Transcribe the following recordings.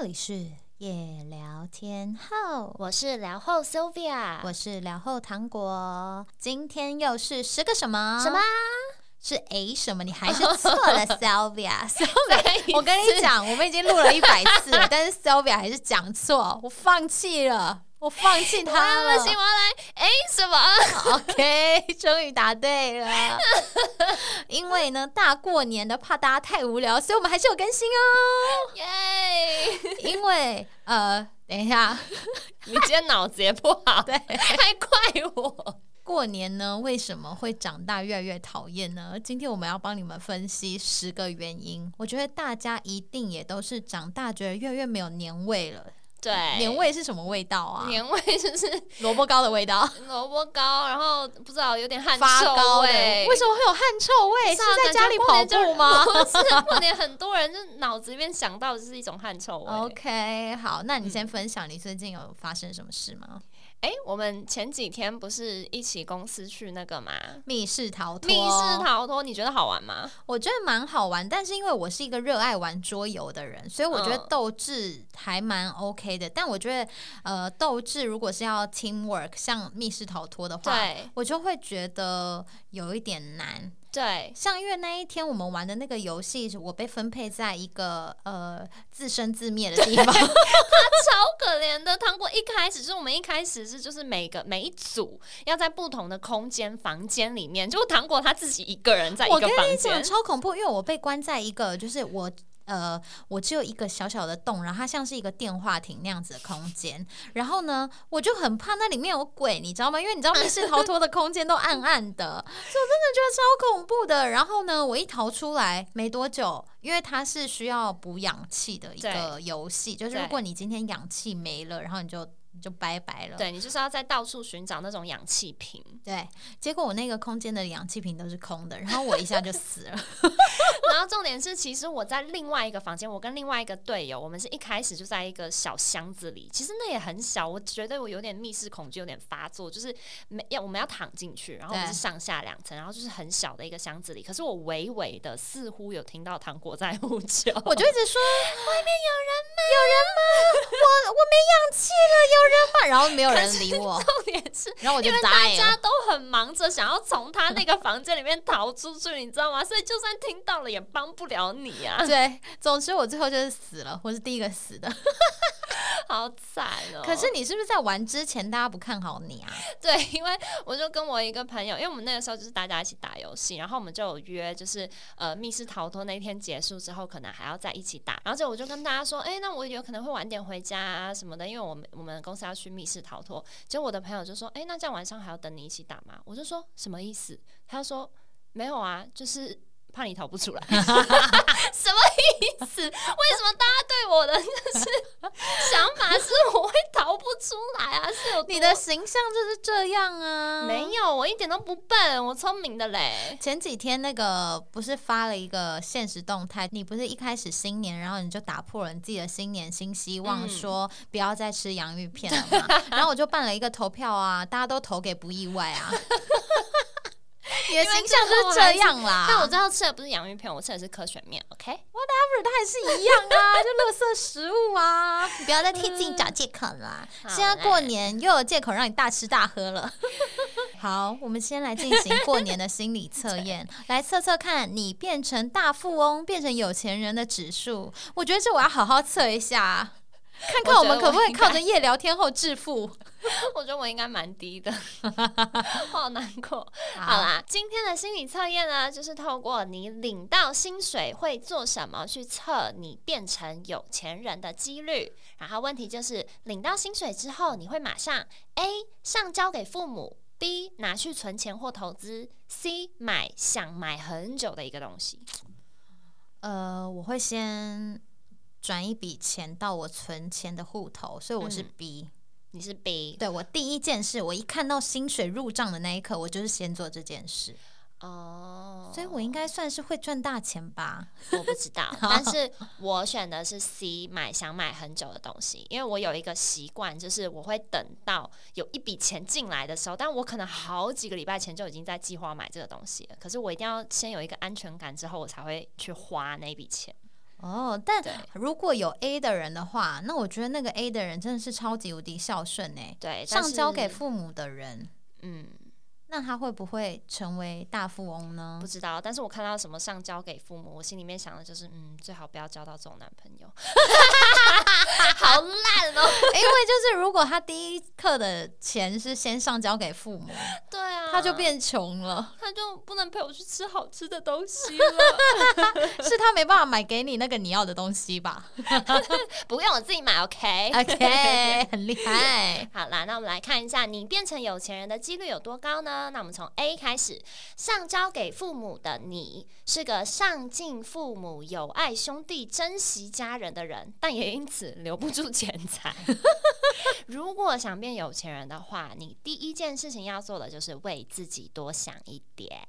这里是夜聊天后，我是聊后 Sylvia，我是聊后糖果。今天又是十个什么？什么？是 A 什么？你还是错了，Sylvia。Sylvia，我跟你讲，我们已经录了一百次了，但是 Sylvia 还是讲错，我放弃了。我放弃他了。不行，我要来。哎，什么？OK，终于答对了。因为呢，大过年的，怕大家太无聊，所以我们还是有更新哦。耶！因为呃，等一下，你今天脑子也不好，对，还怪我。过年呢，为什么会长大越来越讨厌呢？今天我们要帮你们分析十个原因。我觉得大家一定也都是长大觉得越来越没有年味了。对，年味是什么味道啊？年味就是 萝卜糕的味道。萝卜糕，然后不知道有点汗臭味。为什么会有汗臭味？是在家里跑步吗？是 过年很多人就脑子里面想到的是一种汗臭味。OK，好，那你先分享你最近有发生什么事吗？哎，我们前几天不是一起公司去那个吗？密室逃脱。密室逃脱，你觉得好玩吗？我觉得蛮好玩，但是因为我是一个热爱玩桌游的人，所以我觉得斗智还蛮 OK 的。但我觉得，呃，斗智如果是要 teamwork，像密室逃脱的话，我就会觉得有一点难。对，像因为那一天我们玩的那个游戏，我被分配在一个呃自生自灭的地方，他超可怜的。糖果一开始就是我们一开始是就是每个每一组要在不同的空间房间里面，就糖果他自己一个人在一个房间，超恐怖。因为我被关在一个就是我。呃，我只有一个小小的洞，然后它像是一个电话亭那样子的空间。然后呢，我就很怕那里面有鬼，你知道吗？因为你知道密室逃脱的空间都暗暗的，所以我真的觉得超恐怖的。然后呢，我一逃出来没多久，因为它是需要补氧气的一个游戏，就是如果你今天氧气没了，然后你就。就拜拜了。对你就是要在到处寻找那种氧气瓶。对，结果我那个空间的氧气瓶都是空的，然后我一下就死了。然后重点是，其实我在另外一个房间，我跟另外一个队友，我们是一开始就在一个小箱子里。其实那也很小，我觉得我有点密室恐惧，有点发作，就是没要我们要躺进去，然后我们是上下两层，然后就是很小的一个箱子里。可是我微微的似乎有听到糖果在呼救，我就一直说 外面有人吗？有人吗？我我没氧气了，有。人吗，然后没有人理我。重点是，然后我就大家都很忙着想要从他那个房间里面逃出去，你知道吗？所以就算听到了，也帮不了你啊。对，总之我最后就是死了，我是第一个死的。好惨哦！可是你是不是在玩之前大家不看好你啊？对，因为我就跟我一个朋友，因为我们那个时候就是大家一起打游戏，然后我们就有约，就是呃密室逃脱那天结束之后，可能还要在一起打。然后就我就跟大家说，哎，那我有可能会晚点回家啊什么的，因为我们我们公司要去密室逃脱。结果我的朋友就说，哎，那这样晚上还要等你一起打吗？我就说什么意思？他说没有啊，就是。怕你逃不出来，什么意思？为什么大家对我的 就是想法是我会逃不出来啊？是有你的形象就是这样啊？没有，我一点都不笨，我聪明的嘞。前几天那个不是发了一个现实动态，你不是一开始新年，然后你就打破了你自己的新年新希望，说不要再吃洋芋片了嘛？然后我就办了一个投票啊，大家都投给不意外啊。你的形象就是这样啦，但我知道吃的不是洋芋片，我吃的是科学面。OK，whatever，它还是一样啊，就垃圾食物啊，你不要再替自己找借口啦。现在过年又有借口让你大吃大喝了。好，我们先来进行过年的心理测验，来测测看你变成大富翁、变成有钱人的指数。我觉得这我要好好测一下。看看我们可不可以靠着夜聊天后致富？我觉得我应该蛮低的，好难过。好啦，今天的心理测验呢，就是透过你领到薪水会做什么去测你变成有钱人的几率。然后问题就是，领到薪水之后，你会马上 A 上交给父母，B 拿去存钱或投资，C 买想买很久的一个东西。呃，我会先。转一笔钱到我存钱的户头，所以我是 B，你是 B，对我第一件事，我一看到薪水入账的那一刻，我就是先做这件事。哦，所以我应该算是会赚大钱吧？我不知道，但是我选的是 C，买想买很久的东西，因为我有一个习惯，就是我会等到有一笔钱进来的时候，但我可能好几个礼拜前就已经在计划买这个东西了，可是我一定要先有一个安全感之后，我才会去花那笔钱。哦，但如果有 A 的人的话，那我觉得那个 A 的人真的是超级无敌孝顺哎、对，上交给父母的人，嗯。那他会不会成为大富翁呢不？知道，但是我看到什么上交给父母，我心里面想的就是，嗯，最好不要交到这种男朋友，好烂哦。因为就是如果他第一课的钱是先上交给父母，对啊，他就变穷了，他就不能陪我去吃好吃的东西了。是他没办法买给你那个你要的东西吧不用我自己买，OK。？OK，很厉害。好啦，那我们来看一下，你变成有钱人的几率有多高呢？那我们从 A 开始，上交给父母的你是个上进父母、友爱兄弟、珍惜家人的人，但也因此留不住钱财。如果想变有钱人的话，你第一件事情要做的就是为自己多想一点。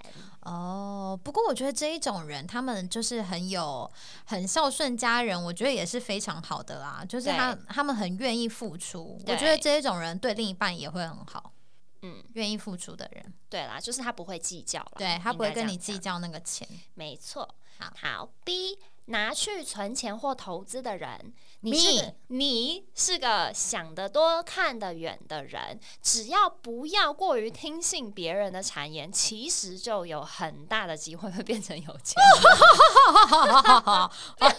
哦，不过我觉得这一种人，他们就是很有很孝顺家人，我觉得也是非常好的啦。就是他他们很愿意付出，我觉得这一种人对另一半也会很好。嗯，愿意付出的人，对啦，就是他不会计较啦，对他不会跟你计较那个钱。没错，好。好 B 拿去存钱或投资的人，你是个你是个想得多、看得远的人，只要不要过于听信别人的谗言，其实就有很大的机会会变成有钱人。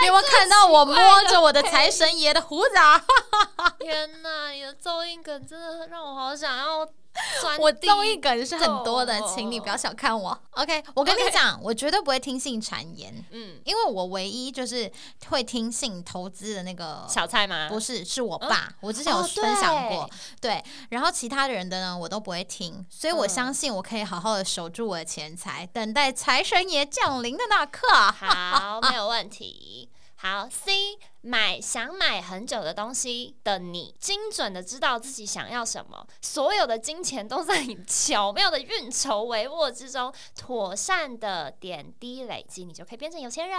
你有没有看到我摸着我的财神爷的胡子啊？天哪，你的奏音梗真的让我好想要钻 我地综艺梗是很多的，请你不要小看我。OK，我跟你讲，我绝对不会听信谗言，嗯，因为我唯一就是会听信投资的那个小蔡吗？不是，是我爸。我之前有哦分享过，对。然后其他人的呢，我都不会听，所以我嗯相信我可以好好的守住我的钱财，等待财神爷降临的那刻。好，没有问题。好，C 买想买很久的东西的你，精准的知道自己想要什么，所有的金钱都在你巧妙的运筹帷幄之中，妥善的点滴累积，你就可以变成有钱人。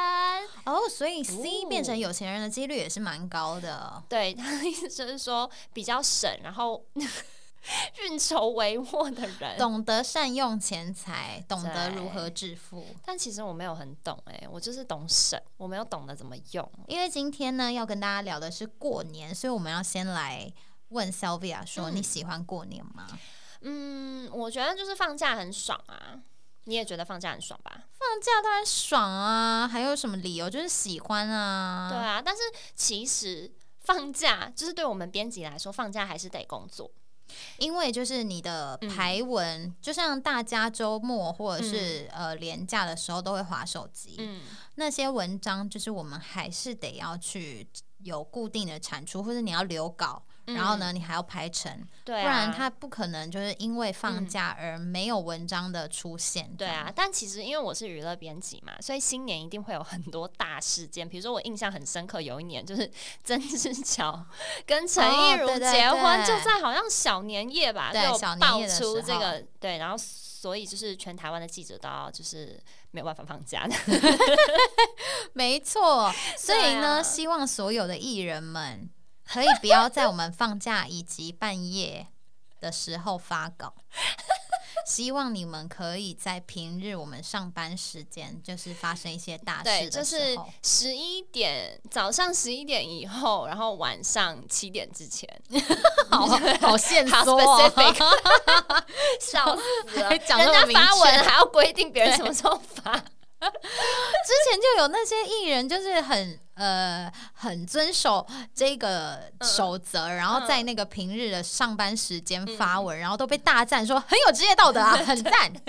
哦，所以 C 哦变成有钱人的几率也是蛮高的。对，他的意思就是说比较省，然后 运筹帷幄的人。懂得善用钱财，懂得如何致富。但其实我没有很懂哎、我就是懂省，我没有懂得怎么用。因为今天呢，要跟大家聊的是过年，所以我们要先来问 Sylvia 说：嗯你喜欢过年吗？嗯，我觉得就是放假很爽啊。你也觉得放假很爽吧？放假当然爽啊，还有什么理由？就是喜欢啊。对啊，但是其实放假就是对我们编辑来说，放假还是得工作。因为就是你的排文，就像大家周末或者是、呃连假的时候都会划手机，嗯，那些文章就是我们还是得要去有固定的产出，或者你要留稿，然后呢你还要排成，嗯对啊，不然他不可能就是因为放假而没有文章的出现。对啊，，但其实因为我是娱乐编辑嘛，所以新年一定会有很多大事件。比如说我印象很深刻，有一年就是 曾志乔 跟陈亦儒哦对对结婚，对就在好像小年夜吧，对小年爆夜出这个对，然后所以就是全台湾的记者都要就是没有办法放假的。没错。所以呢，啊希望所有的艺人们可以不要在我们放假以及半夜的时候发稿。希望你们可以在平日我们上班时间，就是发生一些大对，事就是的时候，十一点早上十一点以后，然后晚上七点之前，好好限 好缩、哦，specific，笑死了！人家发文还要规定别人什么时候发。之前就有那些艺人，就是很呃很遵守这个守则，然后在那个平日的上班时间发文，然后都被大赞说很有职业道德啊，很赞。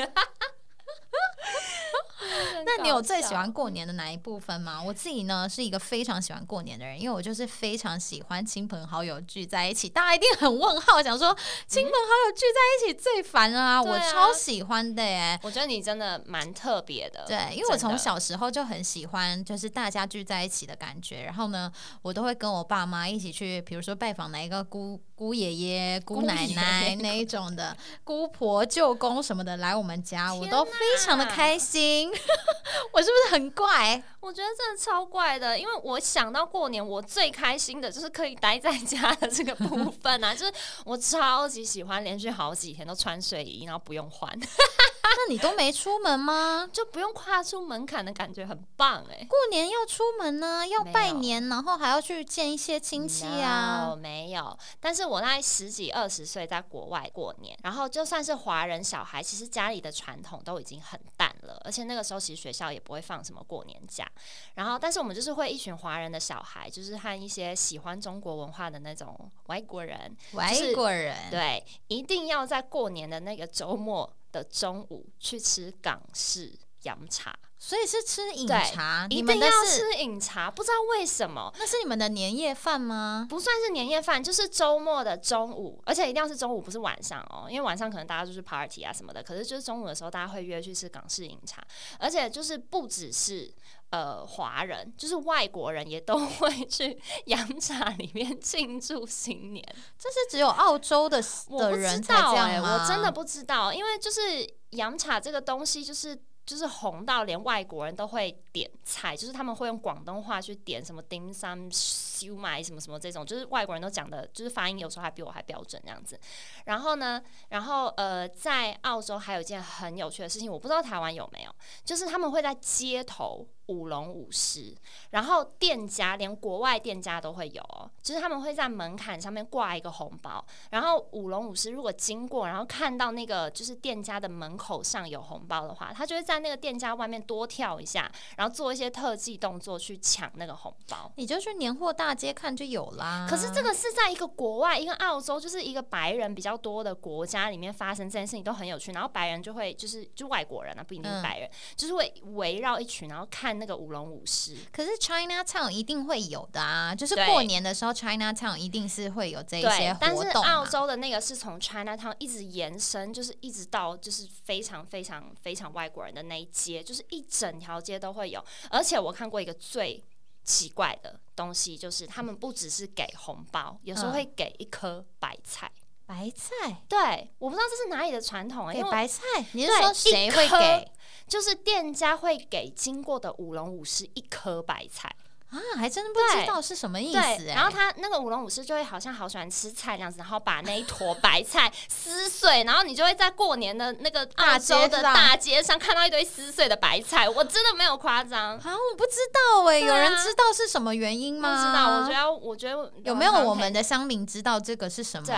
那你有最喜欢过年的哪一部分吗？我自己呢是一个非常喜欢过年的人，因为我就是非常喜欢亲朋好友聚在一起。大家一定很问号，想说亲朋好友聚在一起最烦啊！我超喜欢的耶。我觉得你真的蛮特别的。对，因为我从小时候就很喜欢，就是大家聚在一起的感觉。然后呢，我都会跟我爸妈一起去，比如说拜访哪一个姑姑爷爷、姑奶奶爷 那一种的，姑婆、舅公什么的来我们家，我都非常的开心。我是不是很怪？我觉得真的超怪的，因为我想到过年，我最开心的就是可以待在家的这个部 分啊，就是我超级喜欢连续好几天都穿睡衣，然后不用换，那你都没出门吗？就不用跨出门槛的感觉，很棒哎、过年要出门呢，要拜年，然后还要去见一些亲戚啊 No，。没有。但是我那十几二十岁在国外过年，然后就算是华人小孩，其实家里的传统都已经很淡了，而且那个时候其实学校也不会放什么过年假。然后，但是我们就是会一群华人的小孩，就是和一些喜欢中国文化的那种外国人，外国人，对，一定要在过年的那个周末的中午去吃港式洋茶，所以是吃饮对茶。一定要吃饮茶，不知道为什么。那是你们的年夜饭吗？不算是年夜饭，就是周末的中午，而且一定要是中午，不是晚上哦，因为晚上可能大家就是 party 啊什么的。可是就是中午的时候，大家会约去吃港式饮茶，而且就是不只是呃华人，就是外国人也都会去洋茶里面庆祝新年。这是只有澳洲的的我不知人才这样吗？我真的不知道，因为就是洋茶这个东西，就是就是红到连外国人都会点菜，就是他们会用广东话去点什么 dim sum、烧麦什么什么这种，就是外国人都讲的，就是发音有时候还比我还标准这样子。然后呢，然后呃，在澳洲还有一件很有趣的事情，我不知道台湾有没有，就是他们会在街头舞龙舞狮，然后店家连国外店家都会有哦，就是他们会在门槛上面挂一个红包，然后舞龙舞狮如果经过，然后看到那个就是店家的门口上有红包的话，他就会在那个店家外面多跳一下，然后做一些特技动作去抢那个红包。你就去年货大街看就有啦。可是这个是在一个国外，一个澳洲，就是一个白人比较多的国家里面发生这件事情都很有趣。然后白人就会就是就外国人啊，不一定是嗯白人，就是会围绕一群，然后看那个舞龙舞狮。可是 China Town 一定会有的啊，就是过年的时候 China Town 一定是会有这一些对，但是澳洲的那个是从 China Town 一直延伸，就是一直到就是非常非常非常外国人的那一街，就是一整条街都会有。而且我看过一个最奇怪的东西，就是他们不只是给红包，有时候嗯会给一颗白菜。白菜对，我不知道这是哪里的传统、欸，给白菜，你是对说谁会给就是店家会给经过的舞龙舞狮一颗白菜。啊？还真的不知道是什么意，思哎。然后他那个舞龙舞狮就会好像好喜欢吃菜这样子，然后把那一坨白菜撕碎，然后你就会在过年的那个澳洲的大街上看到一堆撕碎的白菜，我真的没有夸张。啊，我不知道哎，对有人啊知道是什么原因吗不吗？知道，我觉得，我觉得有没有我们的的乡民知道这个是什么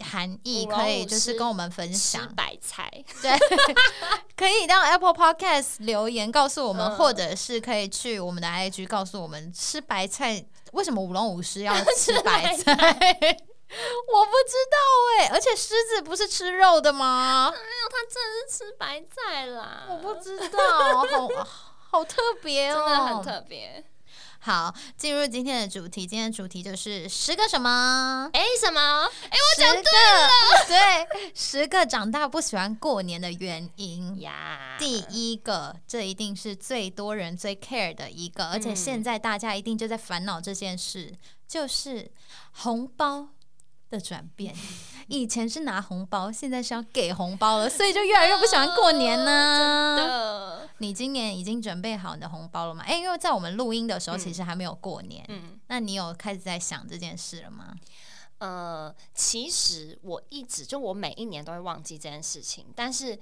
含义？可以就是跟我们分吃享。白菜？对，可以到 Apple Podcast 留言告诉我们，嗯或者是可以去我们的 IG 告诉我们，吃白菜为什么舞龙舞狮要吃白菜？我不知道哎、而且狮子不是吃肉的吗？没有，它真的是吃白菜啦。我不知道，好好特别哦，真的很特别。好，进入今天的主题，今天的主题就是十个什么？哎、什么？哎、我讲对了，对，十个长大不喜欢过年的原因。呀，第一个，这一定是最多人最 care 的一个，而且嗯现在大家一定就在烦恼这件事，就是红包的转变。以前是拿红包，现在是要给红包了，所以就越来越不喜欢过年呢、真的，你今年已经准备好你的红包了吗？诶，因为在我们录音的时候，嗯其实还没有过年。嗯。那你有开始在想这件事了吗？呃，其实我一直就我每一年都会忘记这件事情，但是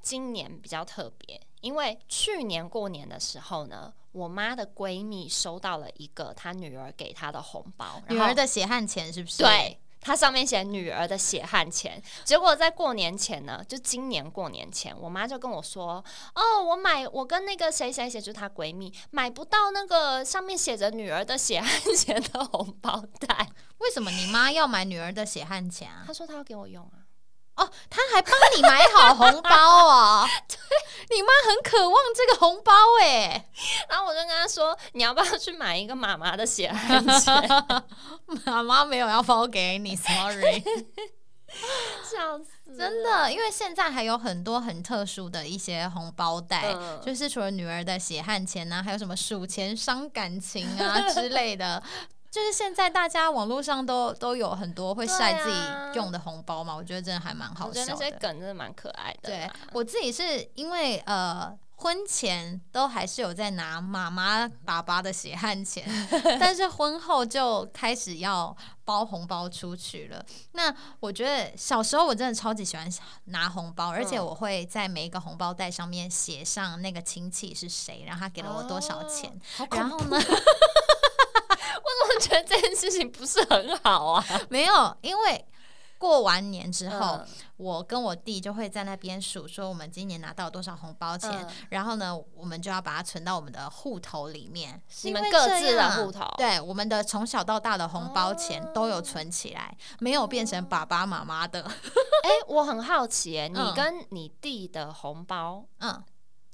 今年比较特别，因为去年过年的时候呢，我妈的闺蜜收到了一个她女儿给她的红包，女儿的血汗钱是不是？对。它上面写女儿的血汗钱，结果在过年前呢，就今年过年前，我妈就跟我说：“哦，我买我跟那个谁谁谁，就是她闺蜜，买不到那个上面写着女儿的血汗钱的红包袋。为什么你妈要买女儿的血汗钱啊？她说她要给我用啊。”哦，她还帮你买好红包哦。对，你妈很渴望这个红包哎。然后我就跟他说：“你要不要去买一个妈妈的血汗钱 妈妈没有要包给你，sorry。”笑死！真的，因为现在还有很多很特殊的一些红包袋，嗯就是除了女儿的血汗钱啊，还有什么数钱伤感情啊之类的。就是现在大家网络上都都有很多会晒自己用的红包嘛，我觉得真的还蛮好我觉得那些笑的。梗真的蛮可爱的对。我自己是因为呃婚前都还是有在拿妈妈、爸爸的血汗钱，但是婚后就开始要包红包出去了。那我觉得小时候我真的超级喜欢拿红包，而且嗯我会在每一个红包袋上面写上那个亲戚是谁，然后他给了我多少钱。然后呢，我怎么觉得这件事情不是很好啊。没有，因为过完年之后，嗯我跟我弟就会在那边数，说我们今年拿到多少红包钱，嗯然后呢，我们就要把它存到我们的户头里面。你们各自的户头对，我们的从小到大的红包钱哦都有存起来，没有变成爸爸妈妈的。哎、我很好奇耶，你嗯跟你弟的红包嗯，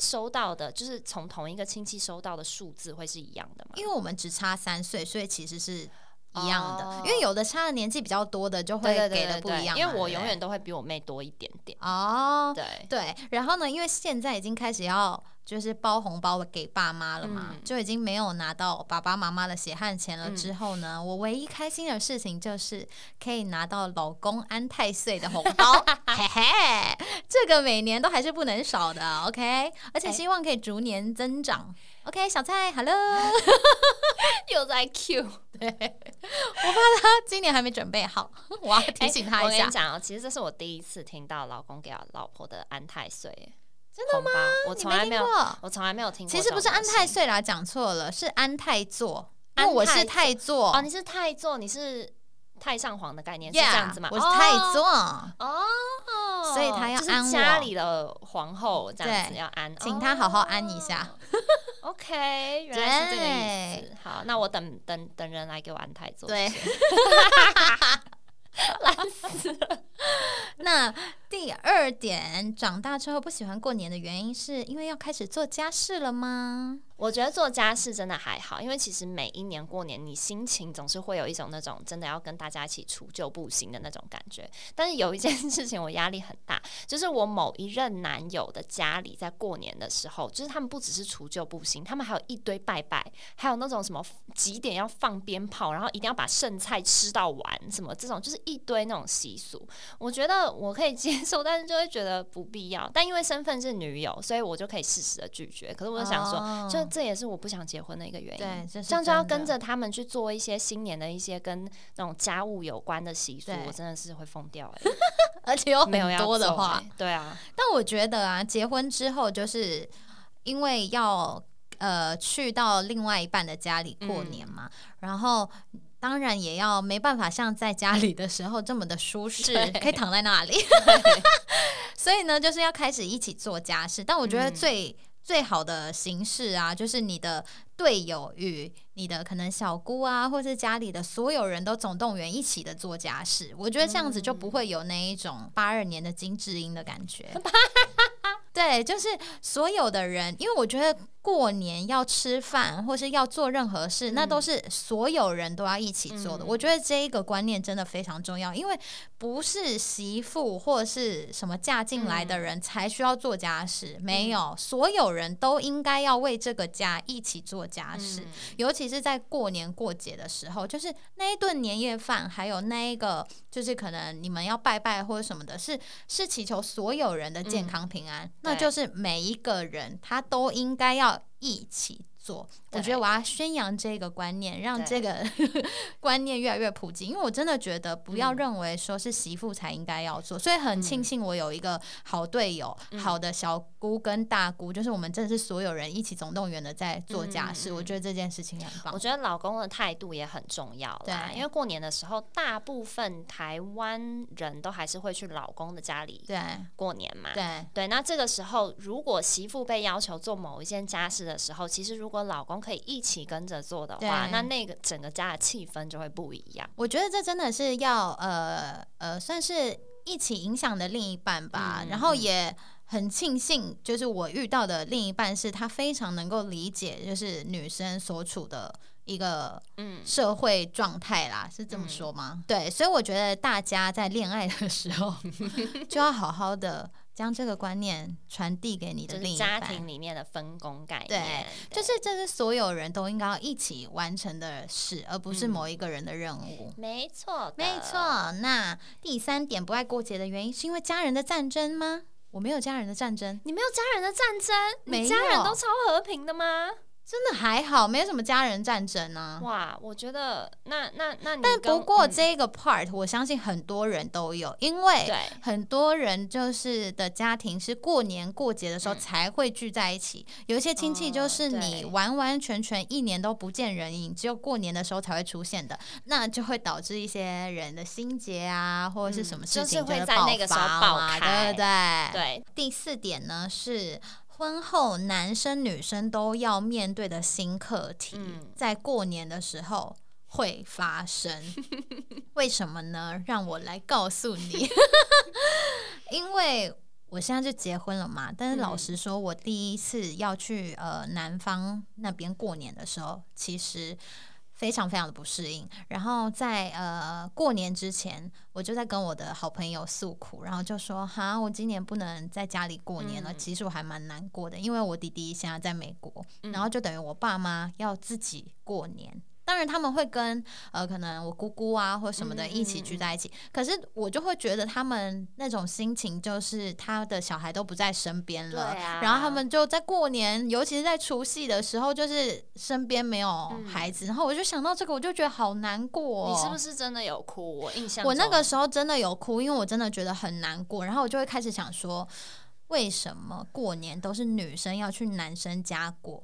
收到的，就是从同一个亲戚收到的数字会是一样的吗？因为我们只差三岁，所以其实是一样的。哦因为有的差的年纪比较多的，就会给的不一样嘛。因为我永远都会比我妹多一点点。哦，对，对，然后呢，因为现在已经开始要就是包红包给爸妈了嘛，嗯就已经没有拿到爸爸妈妈的血汗钱了。嗯之后呢，我唯一开心的事情就是可以拿到老公安太岁的红包，嘿嘿，这个每年都还是不能少的，OK，而且哎希望可以逐年增长。OK，小蔡，Hello，又在 Q 对，我怕。他今年还没准备好，我要提醒他一下哎我跟你。讲哦，其实这是我第一次听到老公给老婆的安太岁耶，真的吗？我你从来没有？我从来没有听过。其实不是安太岁啦，讲错了，是安太座。因为我是太太座哦，你是太座，你是太上皇的概念是这样子吗？我是太座，哦，所以他要就是安我家里的皇后这样子要安，请他好好安一下。哦 OK，原来是这个意思。好，那我等等等人来给我安太座。对 谢谢，烂死了。那第点，长大之后不喜欢过年的原因，是因为要开始做家事了吗？我觉得做家事真的还好，因为其实每一年过年，你心情总是会有一种那种真的要跟大家一起除旧布新的那种感觉。但是有一件 事情我压力很大，就是我某一任男友的家里在过年的时候，就是他们不只是除旧布新，他们还有一堆拜拜，还有那种什么几点要放鞭炮，然后一定要把剩菜吃到完，什么这种就是一堆那种习俗。我觉得我可以接受，但是就会觉得不必要。但因为身份是女友，所以我就可以适时的拒绝。可是我就想说，就这也是我不想结婚的一个原因。对，这是这样就要跟着他们去做一些新年的一些跟那种家务有关的习俗，我真的是会疯掉哎、而且有没有很要多的话欸，对啊，但我觉得啊，结婚之后就是因为要呃去到另外一半的家里过年嘛，然后。当然也要没办法像在家里的时候这么的舒适，可以躺在那里。所以呢，就是要开始一起做家事。但我觉得嗯最、好的形式啊，就是你的队友与你的可能小姑啊，或是家里的所有人都总动员一起的做家事。我觉得这样子就不会有那一种八二年的金智英的感觉。对，就是所有的人，因为我觉得过年要吃饭或是要做任何事，那都是所有人都要一起做的。嗯。我觉得这一个观念真的非常重要，因为不是媳妇或是什么嫁进来的人才需要做家事，没有，所有人都应该要为这个家一起做家事。嗯。尤其是在过年过节的时候，就是那一顿年夜饭，还有那一个，就是可能你们要拜拜或者什么的，是是祈求所有人的健康平安，那就是每一个人他都应该要一起做。我觉得我要宣扬这个观念，让这个 观念越来越普及，因为我真的觉得不要嗯。认为说是媳妇才应该要做，所以很庆嗯。幸我有一个好队友、嗯。好的小姑跟大姑，就是我们真的是所有人一起总动员的在做家事，我觉得这件事情很棒我。觉得老公的态度也很重要啦，对因为过年的时候，大部分台湾人都还是会去老公的家里对过年嘛。对对，那这个时候，如果媳妇被要求做某一件家事的时候，其实如果老公可以一起跟着做的话，那那个整个家的气氛就会不一样。我觉得这真的是要呃呃，算是一起影响的另一半吧。嗯然后嗯也很庆幸，就是我遇到的另一半是他非常能够理解，就是女生所处的一个嗯，社会状态啦，是这么说吗？对，所以我觉得大家在恋爱的时候 就要好好的将这个观念传递给你的另一半。家庭里面的分工概念对念，就是这是所有人都应该要一起完成的事，而不是嗯某一个人的任务。没错，没。错，那第三点不爱过节的原因是因为家人的战争吗？我没有家人的战争，你没有家人的战争，没你家人都超和平的吗？真的还好，没什么家人战争啊。哇，我觉得那那那你但不过嗯这个 part，我相信很多人都有，因为很多人就是的家庭是过年过节的时候嗯才会聚在一起，有一些亲戚就哦是你完完全全一年都不见人影，只有过年的时候才会出现的，那就会导致一些人的心结啊，或者是什么嗯就是事情会是爆在那个时候爆嘛开对不对？对第四点呢是。婚后男生女生都要面对的新课题，嗯在过年的时候会发生。为什么呢？让我来告诉你。因为我现在就结婚了嘛，但是老嗯实说，我第一次要去呃南方那边过年的时候，其实。非常非常的不适应，然后在呃过年之前，我就在跟我的好朋友诉苦，然后就说哈，我今年不能在家里过年了。嗯其实我还蛮难过的，因为我弟弟现在在美国，嗯然后就等于我爸妈要自己过年。当然他们会跟呃可能我姑姑啊或什么的嗯一起聚在一起，可是我就会觉得他们那种心情就是他的小孩都不在身边了，啊然后他们就在过年，尤其是在除夕的时候，就是身边没有嗯孩子，然后我就想到这个，我就觉得好难过、哦。你是不是真的有哭？我印象我那个时候真的有哭，因为我真的觉得很难过，然后我就会开始想说，为什么过年都是女生要去男生家过？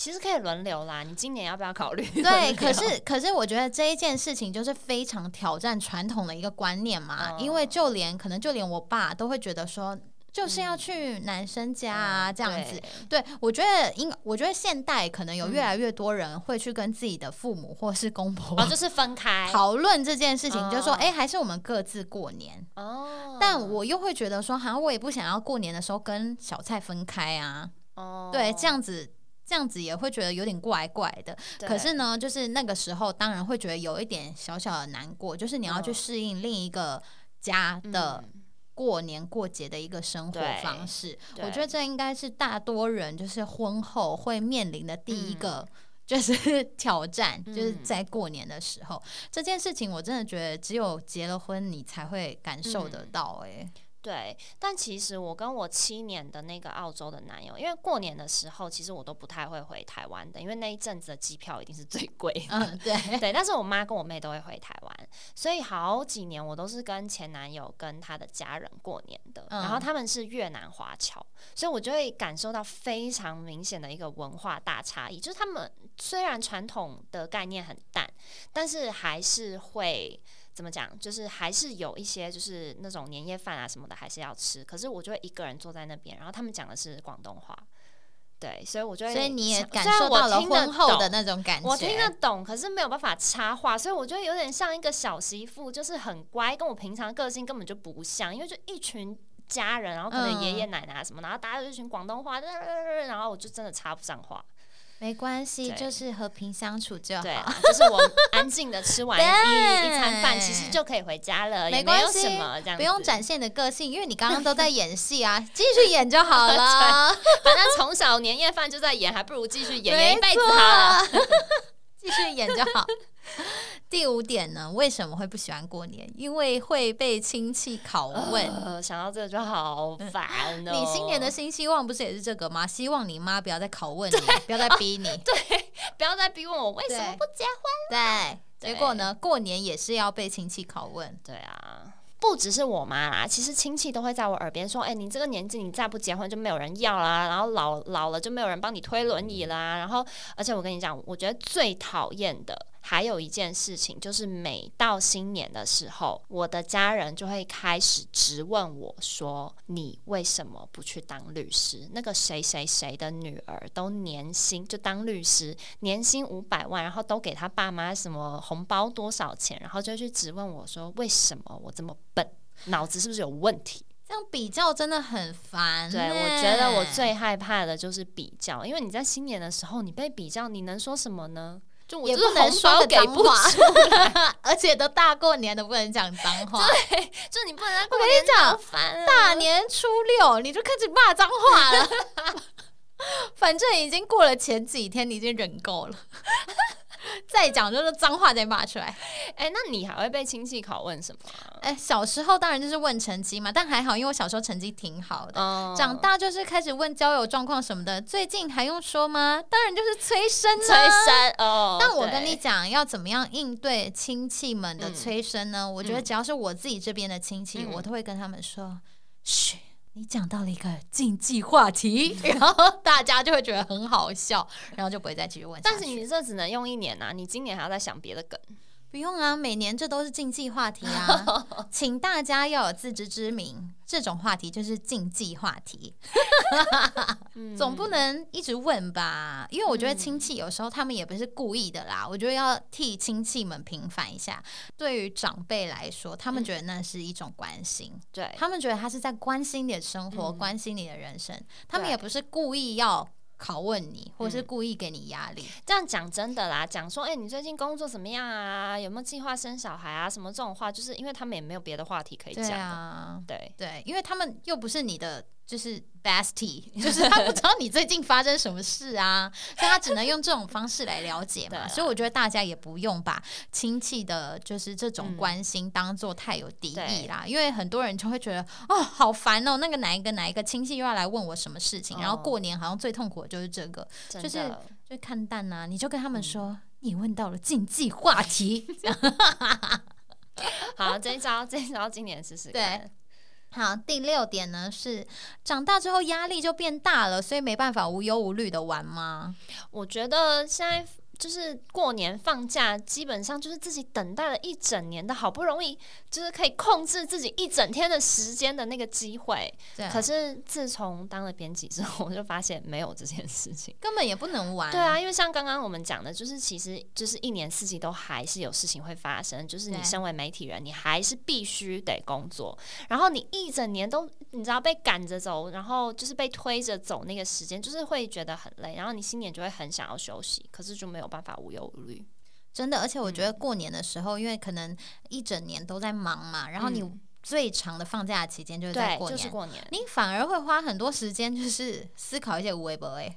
其实可以轮流啦。你今年要不要考虑？对，可是可是我觉得这一件事情就是非常挑战传统的一个观念嘛，哦因为就连可能就连我爸都会觉得说，就是要去男生家啊、嗯这样子。对对，我觉得应，我觉得现代可能有嗯越来越多人会去跟自己的父母或是公婆、哦，就是分开 讨论这件事情，就说，哦哎、还是我们各自过年。哦。但我又会觉得说，好像我也不想要过年的时候跟小蔡分开啊。哦，对，这样子。这样子也会觉得有点怪怪的，可是呢，就是那个时候当然会觉得有一点小小的难过，就是你要去嗯。适应另一个家的嗯。过年过节的一个生活方式。我觉得这应该是大多人就是婚后会面临的第一嗯。个。就是挑战，就是嗯在过年的时候，这件事情我真的觉得只有结了婚你才会感受得嗯。到、欸。对，但其实我跟我七年的那个澳洲的男友，因为过年的时候，其实我都不太会回台湾的，因为那一阵子的机票一定是最贵的。嗯，对，对，但是我妈跟我妹都会回台湾，所以好几年我都是跟前男友跟他的家人过年的。嗯然后他们是越南华侨，所以我就会感受到非常明显的一个文化大差异，就是他们虽然传统的概念很淡，但是还是会。怎么讲？就是还是有一些，就是那种年夜饭啊什么的，还是要吃。可是我就会一个人坐在那边，然后他们讲的是广东话，对，所以我就会。所以你也感虽然我受到了听得婚后的懂那种感觉。我听得懂，可是没有办法插话，所以我觉得有点像一个小媳妇，就是很乖，跟我平常个性根本就不像，因为就一群家人，然后可能爷爷奶奶啊什么，然后大家就一群广东话，然后我就真的插不上话。没关系，就是和平相处就好。对啊，就是我安静的吃完一 一餐饭，其实就可以回家了，没关系什么这样，不用展现你的个性，因为你刚刚都在演戏啊，继续演就好了。反正从小年夜饭就在演，还不如继续演，演一辈子好了。错继续演就好。第五点呢，为什么会不喜欢过年？因为会被亲戚拷问。呃，想到这个就好烦哦。你新年的新希望不是也是这个吗？希望你妈不要再拷问你，不要再逼你。对不要再逼问我为什么不结婚。对，对结果呢，过年也是要被亲戚拷问。对啊，不只是我妈啦，其实亲戚都会在我耳边说：“哎、你这个年纪你再不结婚就没有人要啦，然后老老了就没有人帮你推轮椅啦。”然后，而且我跟你讲，我觉得最讨厌的还有一件事情，就是每到新年的时候，我的家人就会开始质问我说：“你为什么不去当律师？那个谁谁谁的女儿都年薪就当律师，年薪五百万，然后都给他爸妈什么红包多少钱，然后就去质问我说为什么我这么笨，脑子是不是有问题？这样比较真的很烦、对我觉得我最害怕的就是比较，因为你在新年的时候你被比较，你能说什么呢？就不能说给不 而且都大过年的不能讲脏话。对就你不能过我跟你年讲大年初六你就开始骂脏话了，反正已经过了前几天，你已经忍够了。再讲就是脏话再骂出来。哎、那你还会被亲戚拷问什么啊？哎，小时候当然就是问成绩嘛，但还好，因为我小时候成绩挺好的。嗯长大就是开始问交友状况什么的，最近还用说吗？当然就是催生催啊。生哦。但我跟你讲，要怎么样应对亲戚们的嗯催生呢？我觉得只要是我自己这边的亲戚，嗯我都会跟他们说：“嘘，你讲到了一个禁忌话题。”然后大家就会觉得很好笑，然后就不会再继续问。但是你这只能用一年啊，你今年还要再想别的梗。不用啊，每年这都是禁忌话题啊，请大家要有自知之明，这种话题就是禁忌话题。嗯。总不能一直问吧，因为我觉得亲戚有时候他们也不是故意的啦。我觉得要替亲戚们平反一下。对于长辈来说，他们觉得那是一种关心，对，他们觉得他是在关心你的生活，嗯。关心你的人生，他们也不是故意要拷问你，或是嗯故意给你压力。这样讲真的啦，讲说，哎、你最近工作怎么样啊？有没有计划生小孩啊？什么这种话，就是因为他们也没有别的话题可以对讲了。啊，对，对，因为他们又不是你的。就是 bestie，就是他不知道你最近发生什么事啊，所以他只能用这种方式来了解嘛。所以我觉得大家也不用把亲戚的，就是这种嗯关心当做太有敌意对啦，因为很多人就会觉得哦，好烦哦，那个哪一个哪一个亲戚又要来问我什么事情，然后哦过年好像最痛苦的就是这个，就是。就看淡呐、你就跟他们嗯说，你问到了禁忌话题，好，这一招，这一招今年试试看。好，第六点呢是长大之后压力就变大了，所以没办法无忧无虑的玩吗？我觉得现在就是过年放假，基本上就是自己等待了一整年的好不容易，就是可以控制自己一整天的时间的那个机会。对，可是自从当了编辑之后，我就发现没有这件事情。根本也不能玩。对啊，，因为像刚刚我们讲的，就是其实就是一年四季都还是有事情会发生，就是你身为媒体人，你还是必须得工作，然后你一整年都你知道被赶着走，然后就是被推着走，那个时间就是会觉得很累，然后你新年就会很想要休息，可是就没有办法无忧无虑。真的，而且我觉嗯得过年的时候，因为可能一整年都在忙嘛，然后你嗯最长的放假期间就是在，过年，就是过年。你反而会花很多时间，就是思考一些无为不为，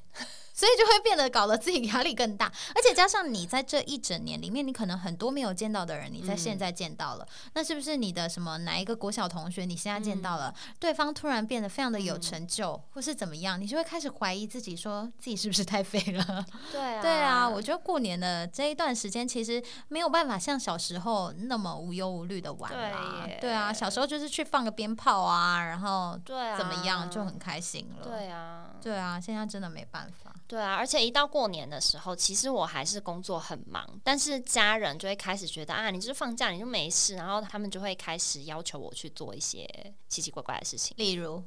所以就会变得搞得自己压力更大。而且加上你在这一整年里面，你可能很多没有见到的人，你在现在见到了，那是不是你的什么哪一个国小同学，你现在见到了，对方突然变得非常的有成就，或是怎么样，你就会开始怀疑自己，说自己是不是太废了？对啊，对啊，我觉得过年的这一段时间，其实没有办法像小时候那么无忧无虑的玩啦对。对啊，小时候就是去放个鞭炮啊，然后怎么样就很开心了。对啊。对啊，现在真的没办法。对啊，而且一到过年的时候，其实我还是工作很忙，但是家人就会开始觉得啊，你就是放假你就没事，然后他们就会开始要求我去做一些奇奇怪怪的事情，例如，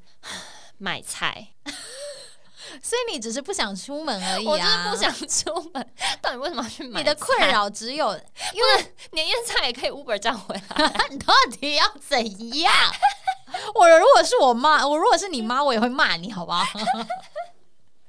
买菜。所以你只是不想出门而已我就是啊。不想出门，到底为什么要去买？你的困，扰只有，因为年夜菜也可以 Uber 这样回来。你到底要怎样？我如果是我妈，我如果是你妈，我也会骂你，好不好？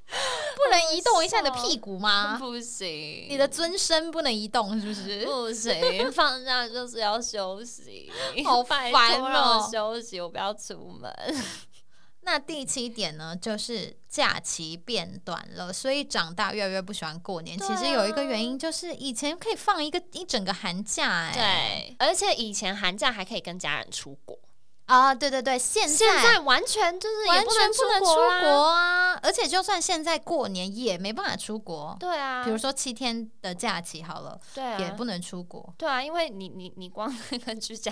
不能移动一下你的屁股吗？不行，你的尊身不能移动，是不是？不行，放假就是要休息，好拜烦哦我休息，我不要出门。那第七点呢，就是假期变短了，所以长大越来越不喜欢过年。啊其实有一个原因就是以前可以放一个一整个寒假、哎，对，而且以前寒假还可以跟家人出国，啊，对对对，现现在完全就是也完全不能出国啊！而且就算现在过年也没办法出国，对啊，比如说七天的假期好了，对啊，也不能出国。对啊，因为你你你光那个居家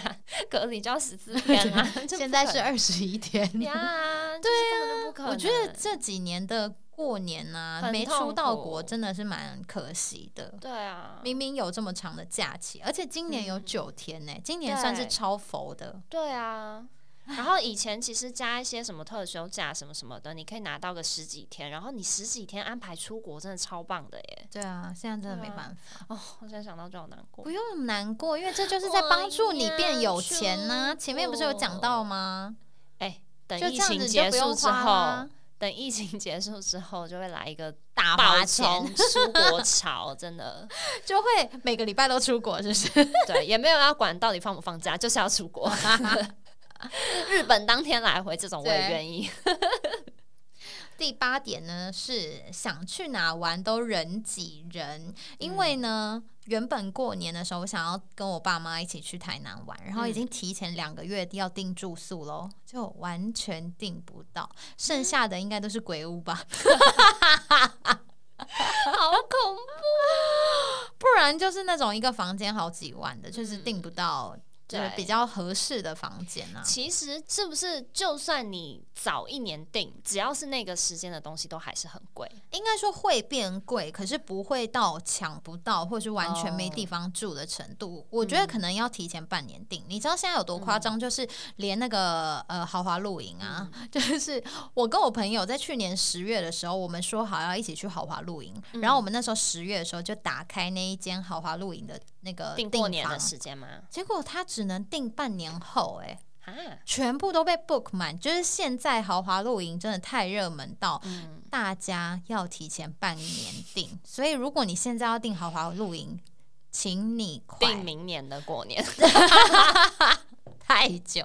隔离就要十四 天啊，现在是二十一天，呀，对啊，根本就不可能。我觉得这几年的过年呢、很没出到国真的是蛮可惜的。对啊，明明有这么长的假期，而且今年有嗯九天呢、今年算是超佛的。对啊。然后以前其实加一些什么特休假什么什么的，你可以拿到个十几天，然后你十几天安排出国，真的超棒的耶！对啊，现在真的没办法。哦，我现在想到就好难过不。用难过，因为这就是在帮助你变有钱呐、我前面不是有讲到吗？哎，等疫情结束之后等疫情结束之后，就会来一个大爆花钱出国潮，真的。就会每个礼拜都出国，是不是？对，也没有要管到底放不放假，就是要出国。日本当天来回这种我也愿意。第八点呢是想去哪玩都人挤人，因为呢。原本过年的时候，我想要跟我爸妈一起去台南玩，然后已经提前两个月要订住宿喽，就完全订不到，剩下的应该都是鬼屋吧，好恐怖，不然就是那种一个房间好几万的，就是订不到。就是比较合适的房间啊。其实是不是，就算你早一年订，只要是那个时间的东西，都还是很贵。应该说会变贵，可是不会到抢不到或是完全没地方住的程度。我觉得可能要提前半年订。你知道现在有多夸张？就是连那个呃豪华露营啊，就是我跟我朋友在去年十月的时候，我们说好要一起去豪华露营，然后我们那时候十月的时候就打开那一间豪华露营的那个订过年的时间吗？结果他。只能订半年后，哎，全部都被 book 满。就是现在豪华露营真的太热门到，大家要提前半年订。所以如果你现在要订豪华露营，请你订明年的过年。太久，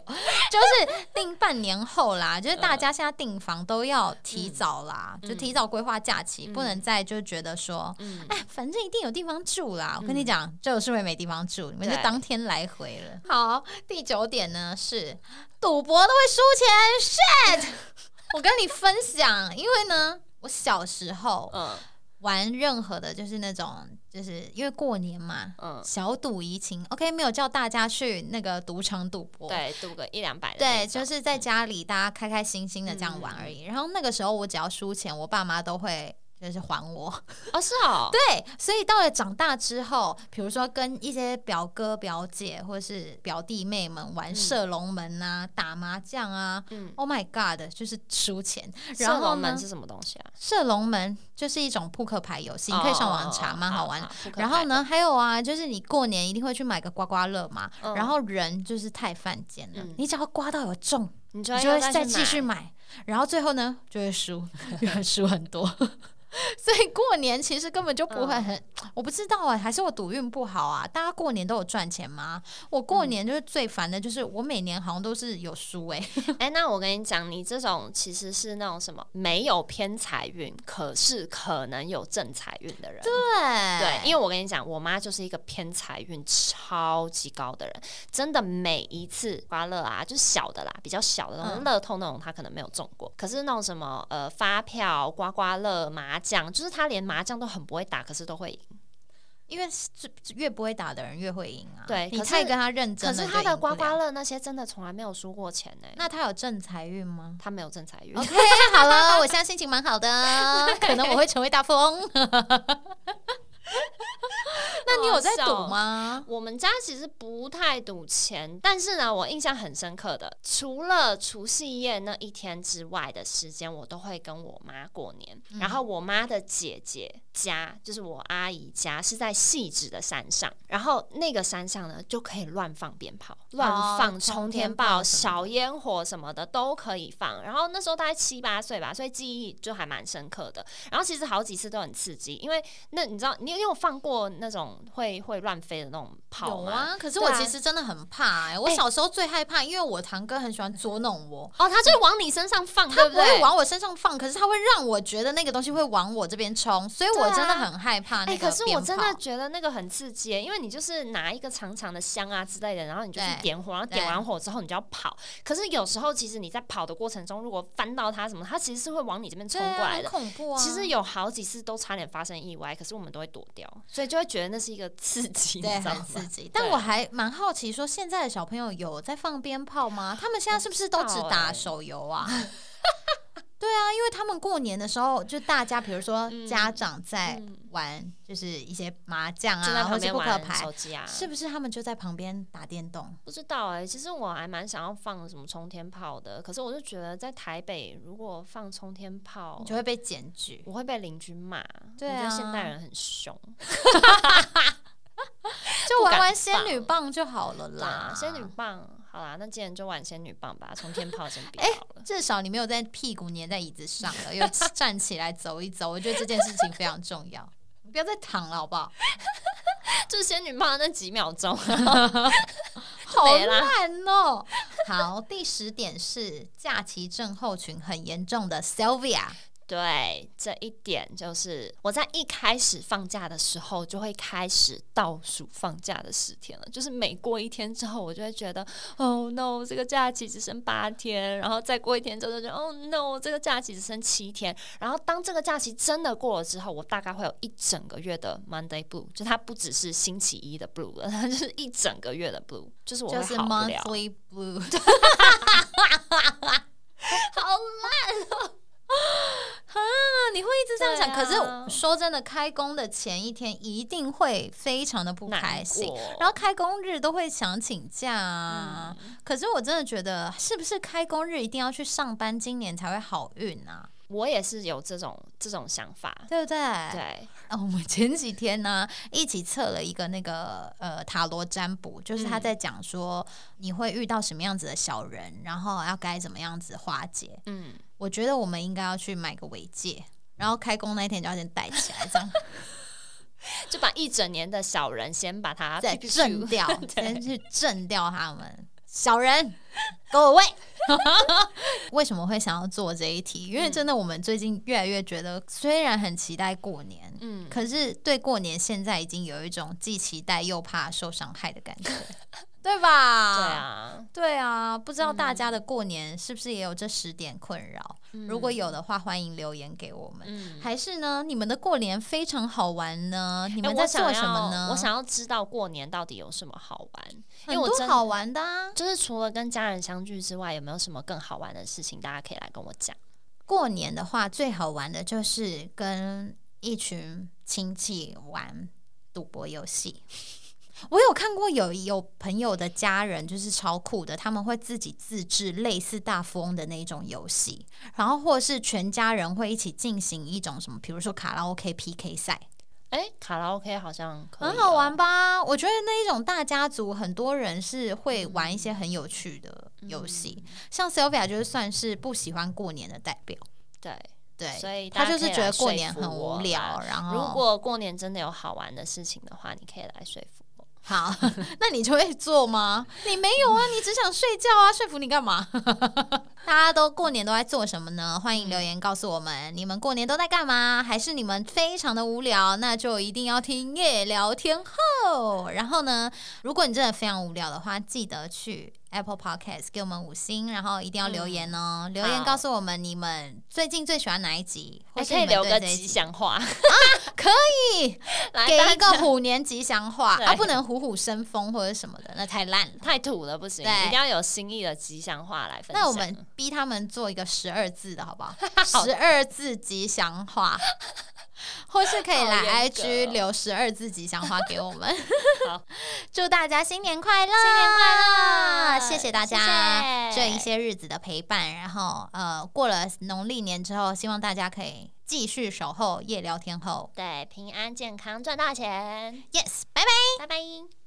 就是定半年后啦。就是大家现在订房都要提早啦，就提早规划假期，不能再就觉得说，哎，反正一定有地方住啦。我跟你讲，就是会没地方住，你们就当天来回了。好，第九点呢是赌博都会输钱。shit，我跟你分享，因为呢，我小时候嗯。玩任何的，就是那种，就是因为过年嘛，嗯，小赌怡情，OK，没有叫大家去那个赌场赌博，对，赌个一两百，对，就是在家里大家开开心心的这样玩而已。然后那个时候我只要输钱，我爸妈都会。就是还我哦，是哦，对，所以到了长大之后，比如说跟一些表哥表姐或者是表弟妹们玩射龙门啊、打麻将啊，嗯，Oh my God，就是输钱。射龙门是什么东西啊？射龙门就是一种扑克牌游戏，你可以上网查，蛮好玩。然后呢，还有啊，就是你过年一定会去买个刮刮乐嘛，然后人就是太犯贱了，你只要刮到有中，你就会再继续买，然后最后呢就会输，输很多。所以过年其实根本就不会很，我不知道哎，还是我赌运不好啊？大家过年都有赚钱吗？我过年就是最烦的，就是我每年好像都是有输哎。哎，那我跟你讲，你这种其实是那种什么没有偏财运，可是可能有正财运的人。对对，因为我跟你讲，我妈就是一个偏财运超级高的人，真的每一次刮乐啊，就是小的啦，比较小的那种乐透那种，她可能没有中过。可是那种什么呃发票、刮刮乐、麻讲就是他连麻将都很不会打，可是都会赢，因为越不会打的人越会赢啊。对，你太跟他认真，可是他的刮刮乐那些真的从来没有输过钱呢。那他有正财运吗？他没有正财运。OK，好了，我现在心情蛮好的，可能我会成为大富翁。那你有在赌吗？我们家其实不太赌钱，但是呢，我印象很深刻的，除了除夕夜那一天之外的时间，我都会跟我妈过年。然后我妈的姐姐家，就是我阿姨家，是在细致的山上。然后那个山上呢，就可以乱放鞭炮、乱放冲天炮、小烟火什么的都可以放。然后那时候大概七八岁吧，所以记忆就还蛮深刻的。然后其实好几次都很刺激，因为那你知道，你有放过那种。会会乱飞的那种炮有啊，可是我其实真的很怕哎！我小时候最害怕，因为我堂哥很喜欢捉弄我哦，他就往你身上放，他不会往我身上放，可是他会让我觉得那个东西会往我这边冲，所以我真的很害怕那个。可是我真的觉得那个很刺激，因为你就是拿一个长长的香啊之类的，然后你就去点火，然后点完火之后你就要跑。可是有时候其实你在跑的过程中，如果翻到它什么，它其实是会往你这边冲过来的，恐怖啊！其实有好几次都差点发生意外，可是我们都会躲掉，所以就会觉得那是一个刺激，对，很刺激。但我还蛮好奇，说现在的小朋友有在放鞭炮吗？他们现在是不是都只打手游啊？对啊，因为他们过年的时候，就大家比如说家长在玩，就是一些麻将啊，或者扑克牌，是不是他们就在旁边打电动？不知道哎，其实我还蛮想要放什么冲天炮的，可是我就觉得在台北如果放冲天炮，就会被检举，我会被邻居骂。对啊，现代人很凶。就玩玩仙女棒就好了啦，仙女棒，好啦，那既然就玩仙女棒吧，从天炮先 别好了。至少你没有在屁股粘在椅子上了，又站起来走一走，我觉得这件事情非常重要。不要再躺了，好不好？就是仙女棒那几秒钟，好烂哦。好，第十点是假期症候群很严重的 Sylvia。对，这一点就是我在一开始放假的时候就会开始倒数放假的十天了。就是每过一天之后，我就会觉得，Oh no，这个假期只剩八天，然后再过一天之后就觉得，Oh no，这个假期只剩七天。然后当这个假期真的过了之后，我大概会有一整个月的 Monday Blue，就它不只是星期一的 Blue 了，它就是一整个月的 Blue，就是我会好不了。monthly blue。好烂哦！啊，你会一直这样想？对可啊是说真的，开工的前一天一定会非常的不开心，然后开工日都会想请假啊。嗯可是我真的觉得，是不是开工日一定要去上班，今年才会好运啊？我也是有这种这种想法。对不对？对，哦，我们前几天呢一起测了一个那个呃塔罗占卜，就是他嗯在讲说你会遇到什么样子的小人，然后要该怎么样子化解。嗯，我觉得我们应该要去买个尾戒，然后开工那一天就要先戴起来，这样 就把一整年的小人先把它震掉，先去震掉他们。小人，Go away！为什么会想要做这一题？因为真的，我们最近越来越觉得，虽然很期待过年，嗯，可是对过年现在已经有一种既期待又怕受伤害的感觉，对吧？对，啊，对啊，不知道大家的过年是不是也有这十点困扰？如果有的话，欢迎留言给我们。嗯，还是呢，你们的过年非常好玩呢？你你们在做什么呢？我想要知道过年到底有什么好玩，因很为我真多好玩的啊。就是除了跟家人相聚之外，有没有什么更好玩的事情？大家可以来跟我讲。过年的话，最好玩的就是跟一群亲戚玩赌博游戏。我有看过有有朋友的家人就是超酷的，他们会自己自制类似大富翁的那一种游戏，然后或是全家人会一起进行一种什么，比如说卡拉 OK PK 赛，哎、卡拉 OK 好像很好玩。吧？我觉得那一种大家族，很多人是会玩一些很有趣的游戏，像 Sylvia 就是算是不喜欢过年的代表，对，对，所以他就是觉得过年很无聊，然后如果过年真的有好玩的事情的话，你可以来说服我。好，那你就会做吗？你没有啊，你只想睡觉啊，说服你干嘛？大家都过年都在做什么呢？欢迎留言告诉我们，你们过年都在干嘛？还是你们非常的无聊？那就一定要听夜聊天后。然后呢，如果你真的非常无聊的话，记得去 Apple Podcast 给我们五星，然后一定要留言哦，留言告诉我们你们最近最喜欢哪一集，或还可以是你们留个吉对这一集。祥话，可以！来给一个虎年吉祥话。对。啊，不能虎虎生风或者什么的，那太烂了。太土了，不行，对。一定要有新意的吉祥话来分享。那我们逼他们做一个十二字的好不好？好？十二字吉祥话，或是可以好来 IG 哦留十二字吉祥话给我们。好，祝大家新年快乐！新年快乐谢谢大家这一些日子的陪伴。然后呃，过了农历年之后，希望大家可以继续守候夜聊天后。对平安健康赚大钱，Yes，拜拜。拜拜。